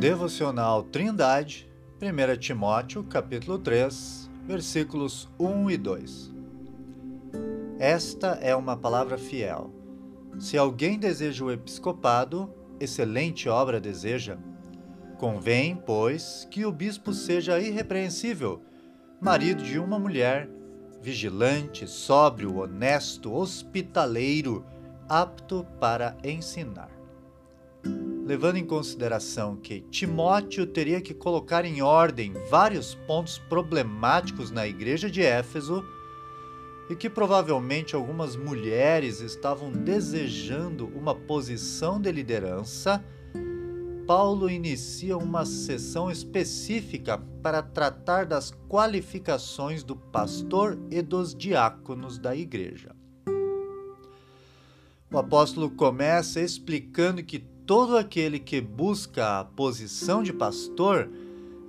Devocional Trindade, 1 Timóteo, capítulo 3, versículos 1 e 2. Esta é uma palavra fiel. Se alguém deseja o episcopado, excelente obra deseja. Convém, pois, que o bispo seja irrepreensível, marido de uma mulher, vigilante, sóbrio, honesto, hospitaleiro, apto para ensinar levando em consideração que Timóteo teria que colocar em ordem vários pontos problemáticos na igreja de Éfeso e que provavelmente algumas mulheres estavam desejando uma posição de liderança, Paulo inicia uma sessão específica para tratar das qualificações do pastor e dos diáconos da igreja. O apóstolo começa explicando que todo aquele que busca a posição de pastor,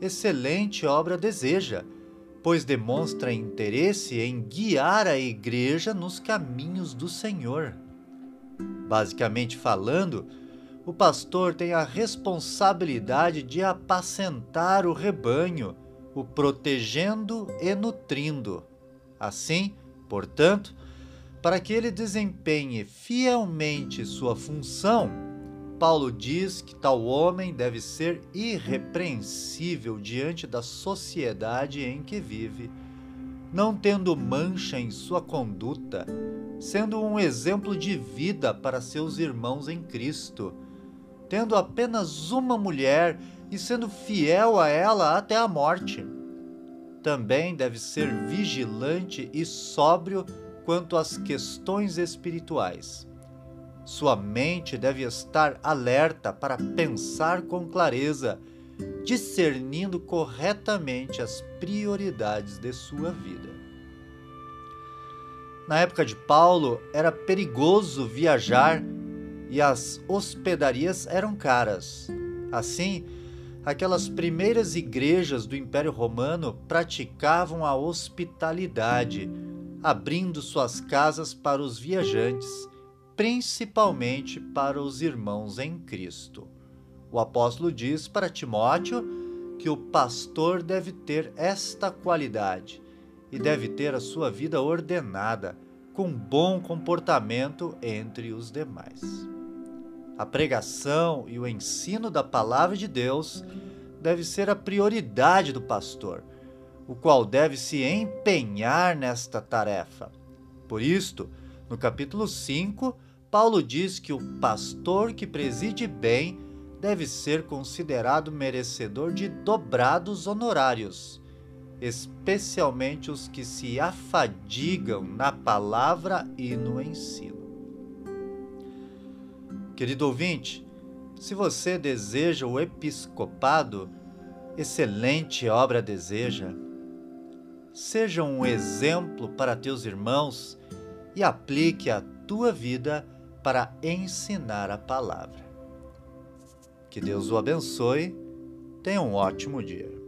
excelente obra deseja, pois demonstra interesse em guiar a igreja nos caminhos do Senhor. Basicamente falando, o pastor tem a responsabilidade de apacentar o rebanho, o protegendo e nutrindo. Assim, portanto, para que ele desempenhe fielmente sua função, Paulo diz que tal homem deve ser irrepreensível diante da sociedade em que vive, não tendo mancha em sua conduta, sendo um exemplo de vida para seus irmãos em Cristo, tendo apenas uma mulher e sendo fiel a ela até a morte. Também deve ser vigilante e sóbrio quanto às questões espirituais sua mente deve estar alerta para pensar com clareza, discernindo corretamente as prioridades de sua vida. Na época de Paulo, era perigoso viajar e as hospedarias eram caras. Assim, aquelas primeiras igrejas do Império Romano praticavam a hospitalidade, abrindo suas casas para os viajantes principalmente para os irmãos em Cristo. O apóstolo diz para Timóteo que o pastor deve ter esta qualidade e deve ter a sua vida ordenada, com bom comportamento entre os demais. A pregação e o ensino da palavra de Deus deve ser a prioridade do pastor, o qual deve se empenhar nesta tarefa. Por isto, no capítulo 5, Paulo diz que o pastor que preside bem deve ser considerado merecedor de dobrados honorários, especialmente os que se afadigam na palavra e no ensino. Querido ouvinte, se você deseja o episcopado, excelente obra deseja. Seja um exemplo para teus irmãos e aplique a tua vida para ensinar a palavra. Que Deus o abençoe. Tenha um ótimo dia.